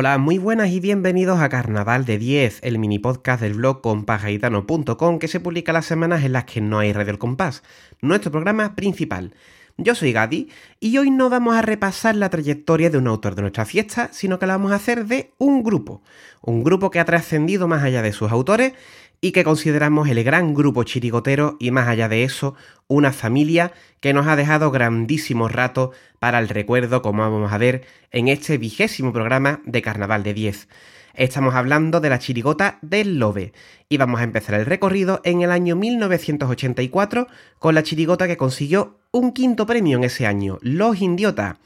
Hola, muy buenas y bienvenidos a Carnaval de 10, el mini podcast del blog compasgaitano.com que se publica las semanas en las que no hay Radio El Compás, nuestro programa principal. Yo soy Gadi y hoy no vamos a repasar la trayectoria de un autor de nuestra fiesta, sino que la vamos a hacer de un grupo. Un grupo que ha trascendido más allá de sus autores y que consideramos el gran grupo chirigotero y más allá de eso, una familia que nos ha dejado grandísimos ratos para el recuerdo, como vamos a ver en este vigésimo programa de Carnaval de 10. Estamos hablando de la chirigota del Lobe y vamos a empezar el recorrido en el año 1984 con la chirigota que consiguió un quinto premio en ese año, Los Indiotas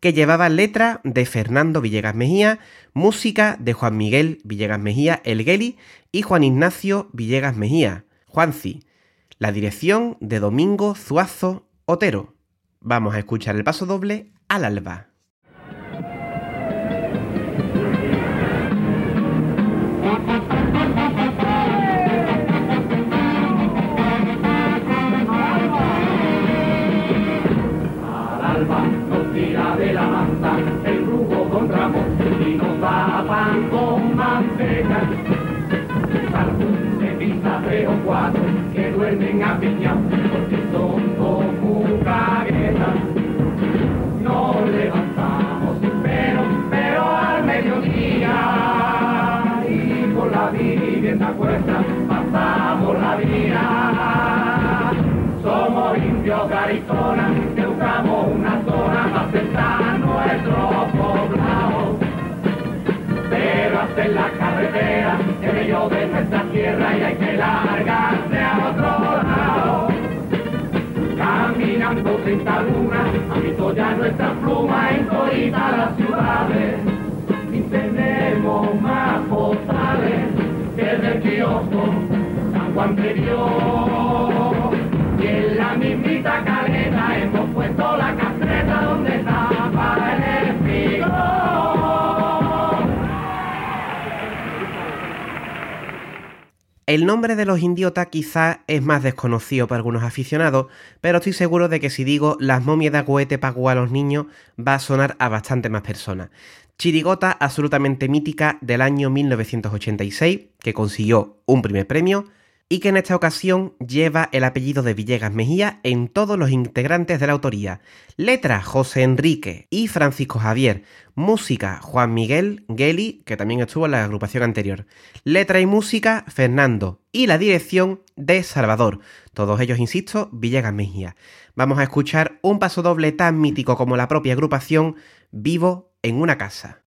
que llevaba letra de Fernando Villegas Mejía, música de Juan Miguel Villegas Mejía, el Geli, y Juan Ignacio Villegas Mejía, Juanci. La dirección de Domingo Zuazo Otero. Vamos a escuchar el paso doble al alba. Que duermen apiñados porque son como caguetas. No levantamos pero, pero al mediodía y por la vivienda cuesta pasamos la vida. Somos indios garizonas que buscamos una zona para sentar nuestro poblado pero en la carretera, el medio de nuestra tierra y hay que largarse Caminando treinta lunas, han visto ya nuestra pluma en todas las ciudades. Y tenemos más postales que el del kiosco, San Juan de Dios. El nombre de los indiotas quizás es más desconocido para algunos aficionados, pero estoy seguro de que si digo las momias de Agüete pagó a los niños va a sonar a bastante más personas. Chirigota absolutamente mítica del año 1986, que consiguió un primer premio, y que en esta ocasión lleva el apellido de Villegas Mejía en todos los integrantes de la autoría. Letra José Enrique y Francisco Javier. Música Juan Miguel Geli, que también estuvo en la agrupación anterior. Letra y música Fernando. Y la dirección de Salvador. Todos ellos, insisto, Villegas Mejía. Vamos a escuchar un paso doble tan mítico como la propia agrupación, Vivo en una casa.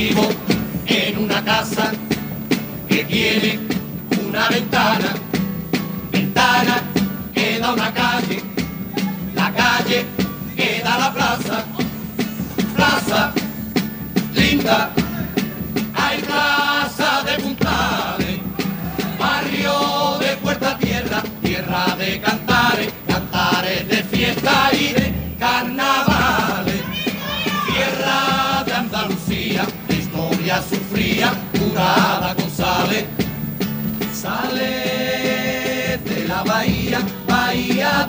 Vivo en una casa que tiene una ventana, ventana que da una calle, la calle que da la plaza, plaza linda, hay plaza de puntales, barrio de puerta tierra, tierra de cantares, cantares de fiesta y de carnavales, sufría, curada con sale, sale de la bahía, bahía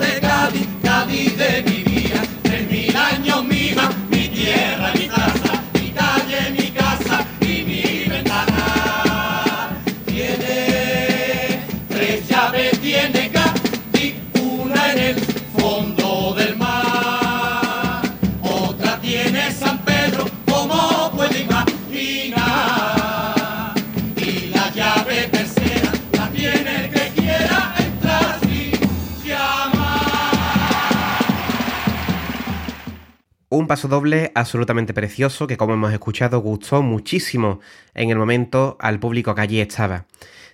paso doble absolutamente precioso que como hemos escuchado gustó muchísimo en el momento al público que allí estaba.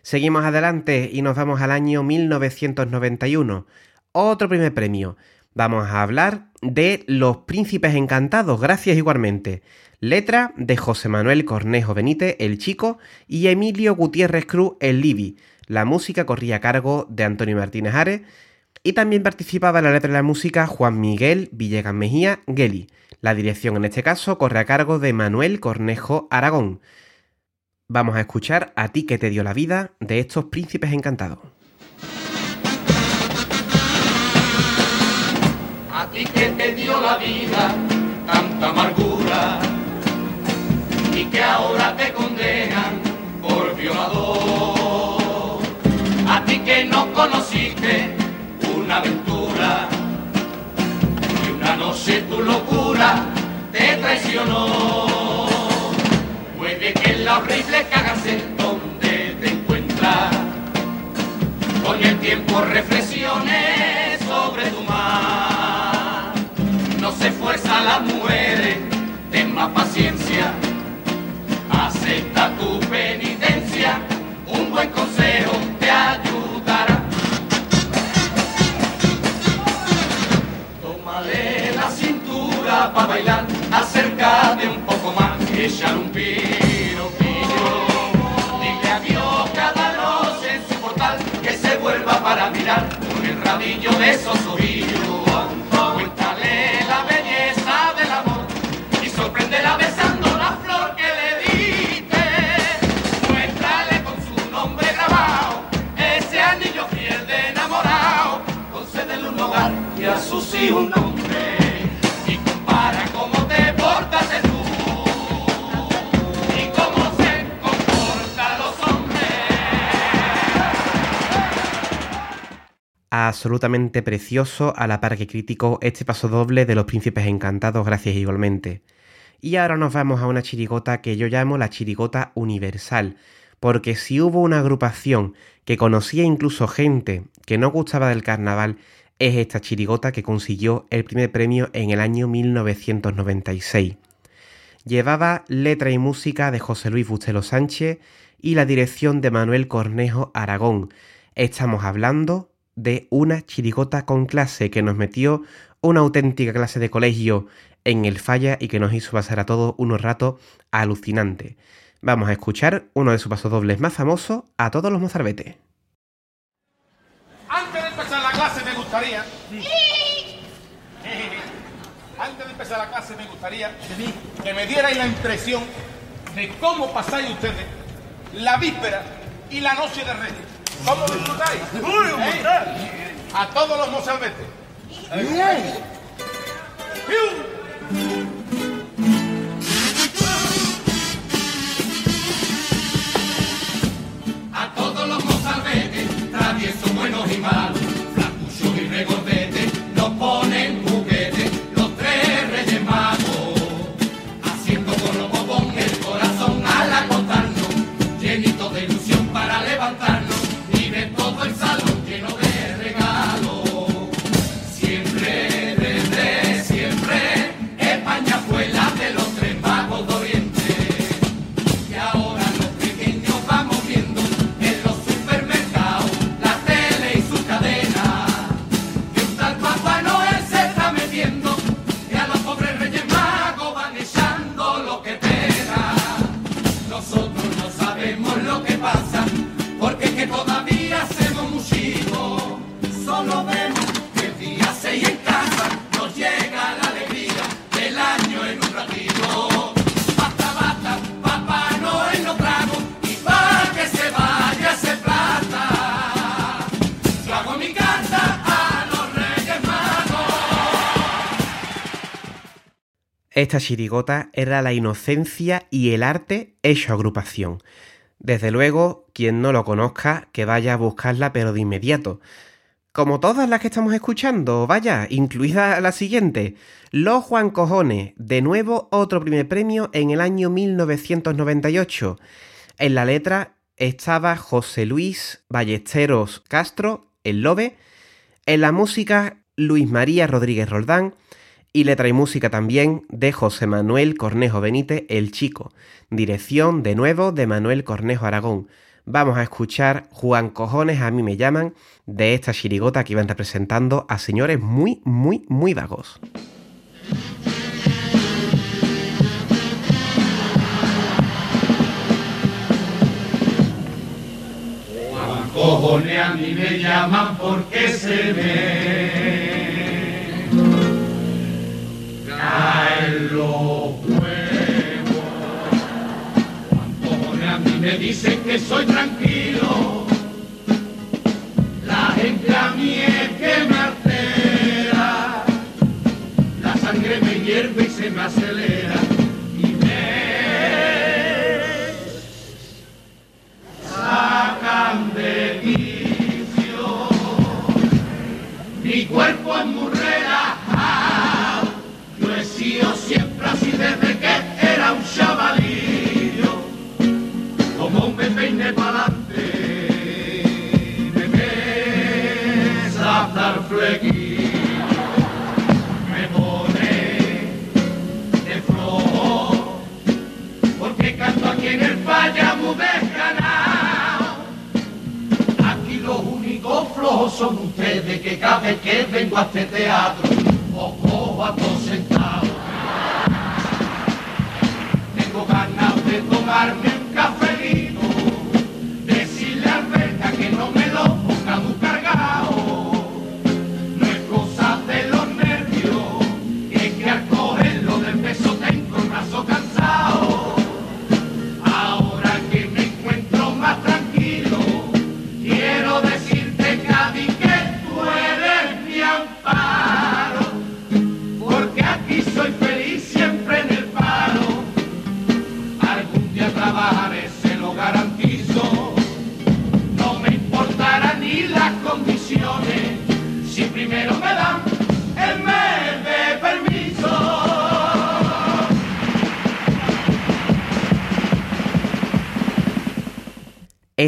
Seguimos adelante y nos vamos al año 1991. Otro primer premio. Vamos a hablar de Los Príncipes Encantados, gracias igualmente. Letra de José Manuel Cornejo Benítez, el chico, y Emilio Gutiérrez Cruz, el Libi. La música corría a cargo de Antonio Martínez Ares y también participaba de la letra de la música Juan Miguel Villegas Mejía Geli. La dirección en este caso corre a cargo de Manuel Cornejo Aragón. Vamos a escuchar A ti que te dio la vida de estos príncipes encantados. A ti que te dio la vida tanta amargura y que ahora te condenan por violador. A ti que no conocí una aventura y una noche tu locura te traicionó. Puede que la horrible cárcel donde te encuentras con el tiempo reflexiones sobre tu mar. No se fuerza a las mujeres, ten más paciencia, acepta tu penitencia, un buen consejo para bailar, acércate un poco más, echar un piro, Dile adiós cada noche en su portal, que se vuelva para mirar con el rabillo de esos orillos. Cuéntale la belleza Absolutamente precioso, a la par que crítico, este paso doble de los príncipes encantados, gracias igualmente. Y ahora nos vamos a una chirigota que yo llamo la chirigota universal, porque si hubo una agrupación que conocía incluso gente que no gustaba del carnaval, es esta chirigota que consiguió el primer premio en el año 1996. Llevaba letra y música de José Luis Bustelo Sánchez y la dirección de Manuel Cornejo Aragón. Estamos hablando de una chirigota con clase que nos metió una auténtica clase de colegio en el falla y que nos hizo pasar a todos unos ratos alucinantes. Vamos a escuchar uno de sus pasodobles más famosos a todos los mozarbetes. Antes de empezar la clase me gustaría. Antes de empezar la clase me gustaría que me dierais la impresión de cómo pasáis ustedes la víspera y la noche de Reyes. ¿Cómo disfrutáis? ¿Eh? A todos los mozalbetes. A todos los mozalbetes, traviesos, buenos y malos, flacuchos y regordetes, nos ponen Esta chirigota era la inocencia y el arte hecho agrupación. Desde luego, quien no lo conozca, que vaya a buscarla pero de inmediato. Como todas las que estamos escuchando, vaya, incluida la siguiente. Los Juan Cojones, de nuevo otro primer premio en el año 1998. En la letra estaba José Luis Ballesteros Castro, el Lobe. En la música, Luis María Rodríguez Roldán. Y letra y música también de José Manuel Cornejo Benítez, el Chico. Dirección, de nuevo, de Manuel Cornejo Aragón. Vamos a escuchar Juan Cojones, a mí me llaman, de esta chirigota que iban representando a señores muy, muy, muy vagos. Juan Cojones a mí me llaman porque se ve. Ay, lo pruebo. Cuando a mí me dicen que soy tranquilo, la gente a mí es que me altera. La sangre me hierve y se me acelera. Y me sacan de. Mi cuerpo es muy real. Son ustedes que cada vez que vengo a este teatro os cojo a todos sentados. Tengo ganas de tomarme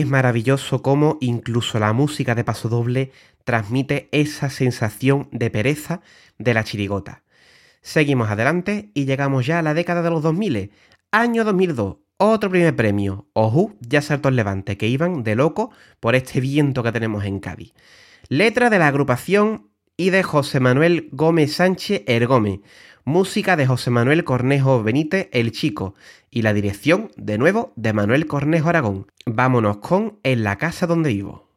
maravilloso cómo incluso la música de paso doble transmite esa sensación de pereza de la chirigota. Seguimos adelante y llegamos ya a la década de los 2000, año 2002, otro primer premio, Ojú, ya saltó el levante, que iban de loco por este viento que tenemos en Cádiz. Letra de la agrupación y de José Manuel Gómez Sánchez Ergome, música de José Manuel Cornejo Benítez El Chico y la dirección, de nuevo, de Manuel Cornejo Aragón. Vámonos con En la casa donde vivo.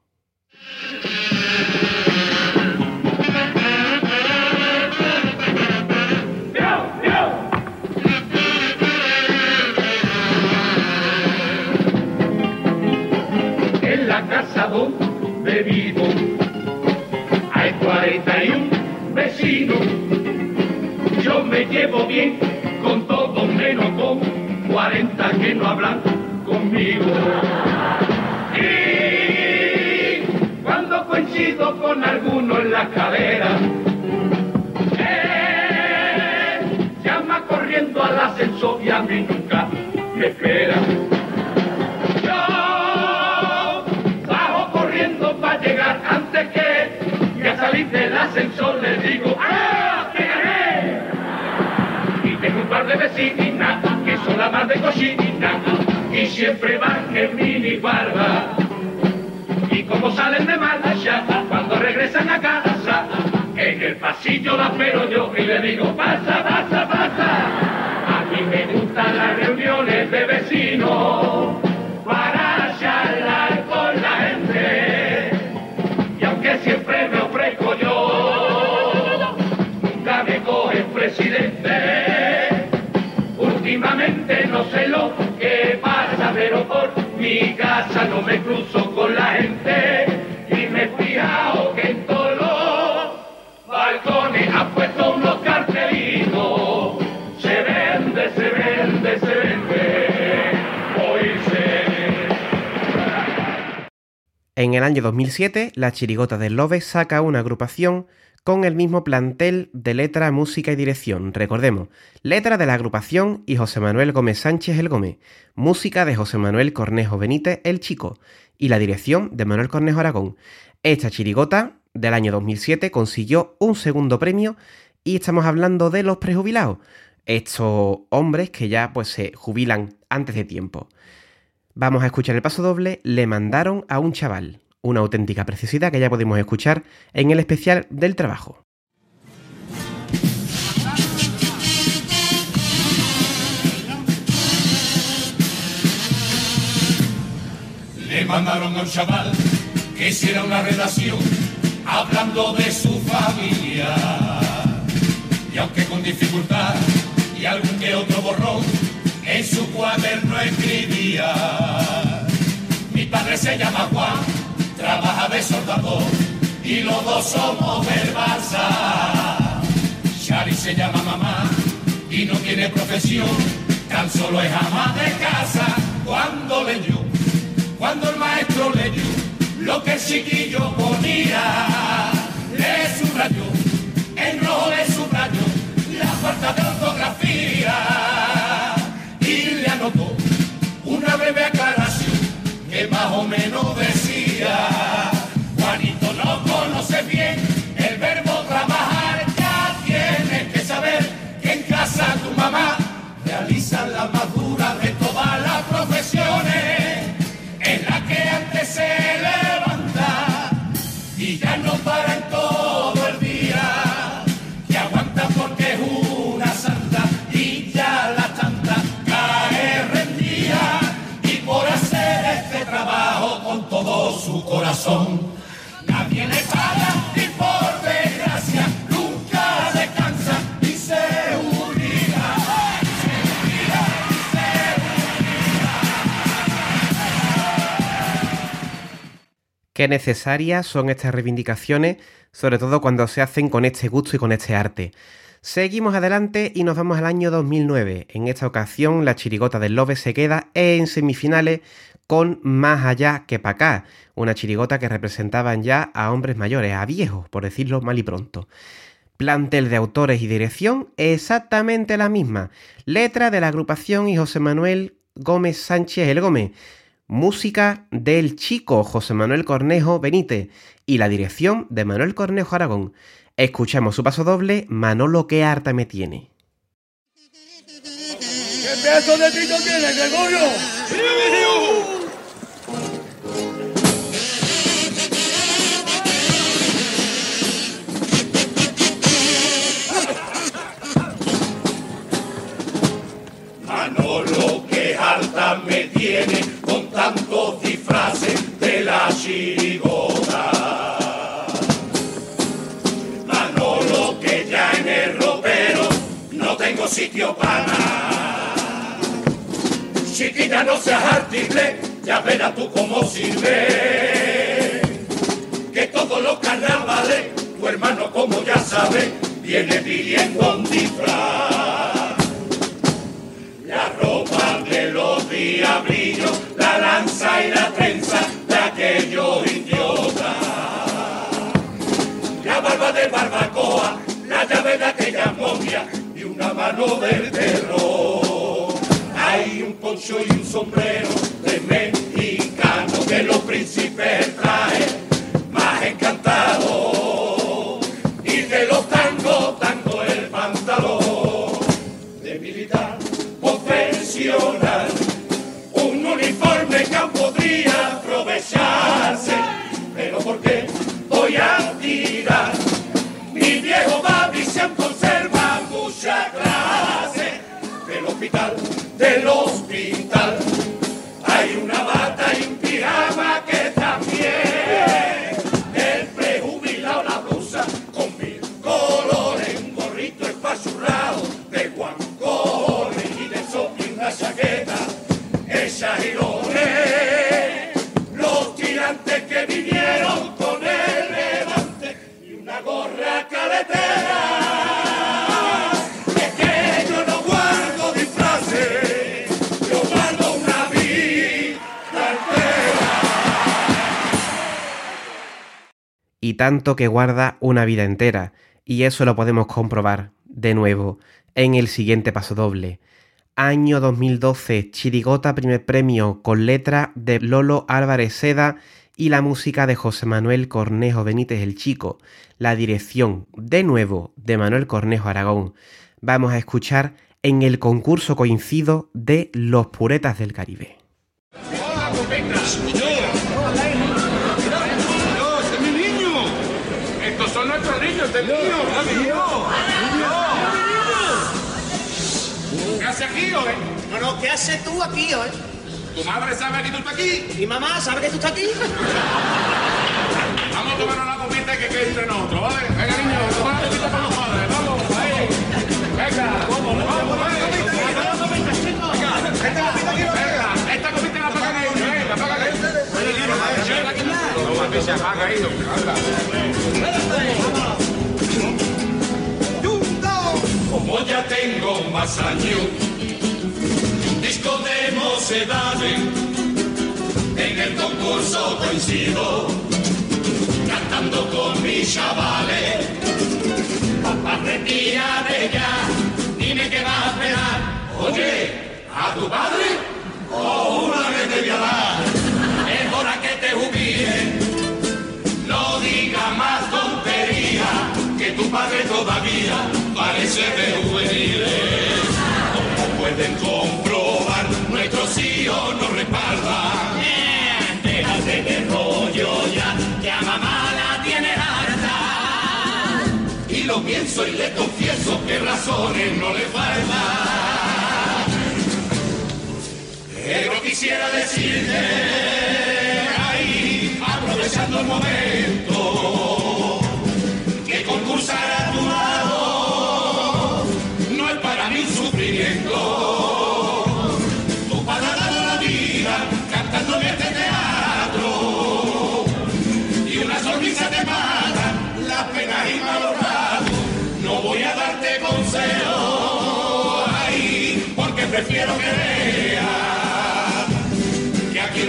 41 vecinos. Yo me llevo bien con todos menos con 40 que no hablan conmigo. Y cuando coincido con alguno ascensor le digo ¡Ah! ¡Te gané! Y tengo un par de vecinas que son la más de cochina y siempre van en mini barba. Y como salen de marcha, cuando regresan a casa, en el pasillo la espero yo y le digo pasa, pasa, pasa. A mí me gustan las reuniones de vecinos para charlar con la gente. Y aunque siempre me mi casa no me cruzo con la gente. Y me he fijado que en todos los balcones han puesto unos cartelitos. Se vende, se vende, se vende. Hoy se En el año 2007, la Chirigota del Lobe saca una agrupación con el mismo plantel de letra, música y dirección. Recordemos, letra de la agrupación y José Manuel Gómez Sánchez el Gómez, música de José Manuel Cornejo Benítez el Chico y la dirección de Manuel Cornejo Aragón. Esta chirigota del año 2007 consiguió un segundo premio y estamos hablando de los prejubilados, estos hombres que ya pues se jubilan antes de tiempo. Vamos a escuchar el paso doble, le mandaron a un chaval, una auténtica preciosidad que ya podemos escuchar en el especial del trabajo. Le mandaron a un chaval que hiciera una redacción hablando de su familia. Y aunque con dificultad y algún que otro borrón, en su cuaderno escribía. Mi padre se llama Juan, trabaja de soldador y los dos somos del Barça. Shari se llama mamá y no tiene profesión, tan solo es ama de casa. Cuando leyó, cuando el maestro leyó lo que el chiquillo ponía, le subrayó, en rojo le subrayó la falta de ortografía y le anotó una breve aclaración que más o menos decía. Su corazón, nadie le paga y por desgracia nunca descansa y se unirá. Se unirá se Qué necesarias son estas reivindicaciones, sobre todo cuando se hacen con este gusto y con este arte. Seguimos adelante y nos vamos al año 2009. En esta ocasión, la chirigota del Lobe se queda en semifinales con Más allá que pa' acá, una chirigota que representaban ya a hombres mayores, a viejos, por decirlo mal y pronto. Plantel de autores y dirección exactamente la misma. Letra de la agrupación y José Manuel Gómez Sánchez El Gómez. Música del chico José Manuel Cornejo Benítez y la dirección de Manuel Cornejo Aragón. Escuchamos su paso doble, Manolo que harta me tiene. ¿Qué pedazo de pito tiene, Gregorio? Manolo que alta me tiene con tantos disfraces de la chirigota. Manolo que ya en el ropero no tengo sitio para nada. Chiquilla no seas artible, ya verás tú cómo sirve. Que todos los carnavales, tu hermano como ya sabe, viene pidiendo un disfraz. La ropa de los diablillos, la lanza y la trenza de aquellos idiotas. La barba de barbacoa, la llave de aquella momia y una mano del terror. Poncho y un sombrero de mexicano que los príncipes traen más encantado. Y de los tangos, tango el pantalón de militar profesional. Un uniforme que aún podría aprovecharse, pero ¿por qué voy a tirar? Mi viejo babi se conserva mucha clase. Del hospital, del hospital, tanto que guarda una vida entera, y eso lo podemos comprobar de nuevo en el siguiente paso doble. Año 2012, Chirigota primer premio con letra de Lolo Álvarez Seda y la música de José Manuel Cornejo Benítez el Chico, la dirección de nuevo de Manuel Cornejo Aragón. Vamos a escuchar en el concurso coincido de Los Puretas del Caribe. Estos ¿Qué hace aquí hoy? No, no, ¿qué haces tú aquí hoy? ¿Tu madre sabe que tú estás aquí? ¿Y mamá sabe que tú estás aquí? Vamos a tomarnos la copita que quede entre nosotros, ¿vale? Venga, niños, tomad la copita para los padres. Vamos, ahí. Venga, vamos, vamos, ahí. Venga, esta copita la pagan ellos. Venga, pagan ellos. No, se apaga hombre. Anda. Como ya tengo más años, un disco de mocedades, en el concurso coincido, cantando con mis chavales. Papá, retírate ya, dime qué vas a esperar. Oye, ¿a tu padre? O una vez te voy padre todavía parece de juveniles. Como pueden comprobar, nuestros hijos nos respaldan. Eh, Déjate de rollo ya, que a mamá la tiene harta. Y lo pienso y le confieso que razones no le faltan. Pero quisiera decirte, ahí, aprovechando el momento,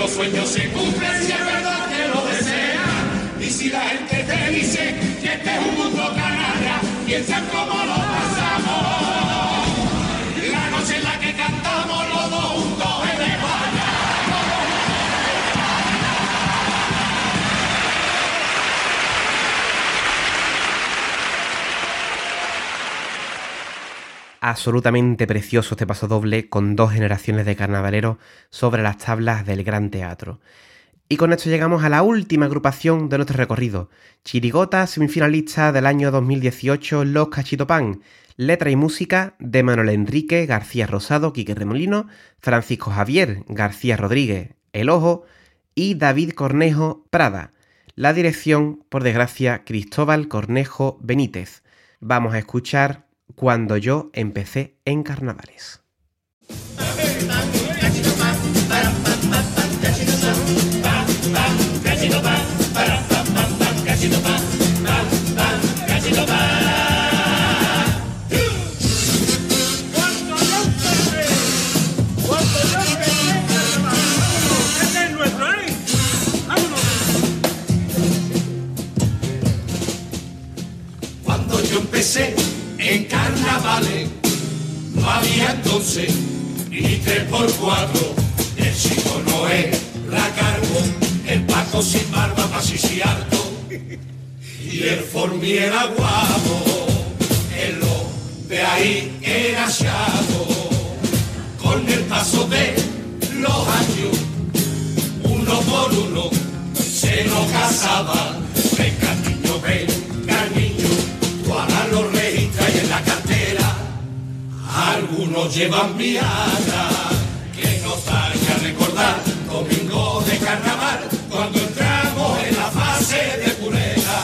los sueños se cumplen si es verdad que lo desean. Y si la gente te dice que este es un mundo canalla, piensan cómo lo Absolutamente precioso este paso doble con dos generaciones de carnavaleros sobre las tablas del Gran Teatro. Y con esto llegamos a la última agrupación de nuestro recorrido. Chirigota, semifinalista del año 2018, Los Cachitopan. Letra y música de Manuel Enrique García Rosado, Quique Remolino, Francisco Javier García Rodríguez, El Ojo y David Cornejo Prada. La dirección, por desgracia, Cristóbal Cornejo Benítez. Vamos a escuchar Cuando yo empecé en carnavales. Casaba. Venga niño, venga niño, tú ahora lo registras y en la cartera. Algunos llevan viada, que nos haga recordar domingo de carnaval, cuando entramos en la fase de pureza,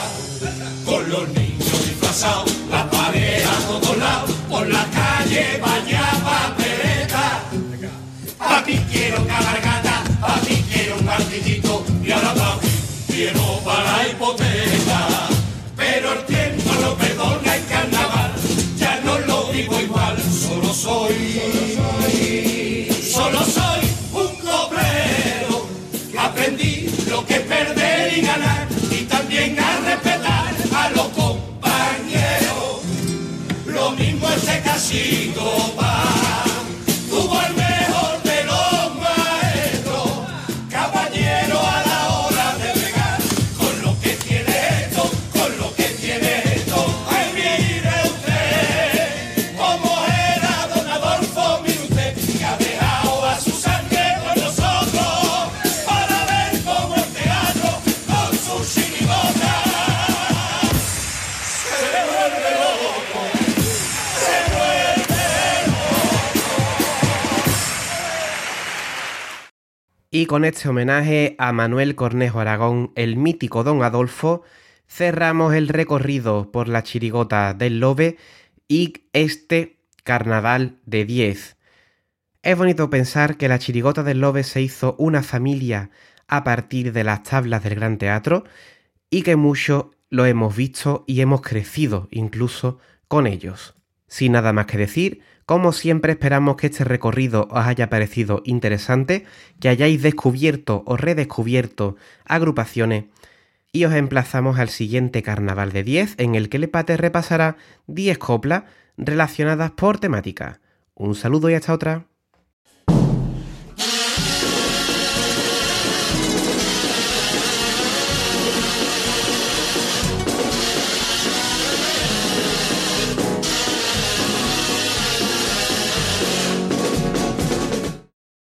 con los niños disfrazados, la pareja a todos lados, por la calle vaya papeleta. Pa' ti quiero cabalgata, pa' ti quiero un martillito para hipoteca. Pero el tiempo lo perdona en carnaval, ya no lo digo igual, solo soy, solo soy un cobrero aprendí lo que es perder y ganar y también a respetar a los compañeros. Lo mismo ese casito con este homenaje a Manuel Cornejo Aragón, el mítico Don Adolfo, cerramos el recorrido por la chirigota del Lobe y este carnaval de 10. Es bonito pensar que la chirigota del Lobe se hizo una familia a partir de las tablas del Gran Teatro y que mucho lo hemos visto y hemos crecido incluso con ellos. Sin nada más que decir, como siempre esperamos que este recorrido os haya parecido interesante, que hayáis descubierto o redescubierto agrupaciones y os emplazamos al siguiente carnaval de 10 en el que el Epate repasará 10 coplas relacionadas por temática. Un saludo y hasta otra.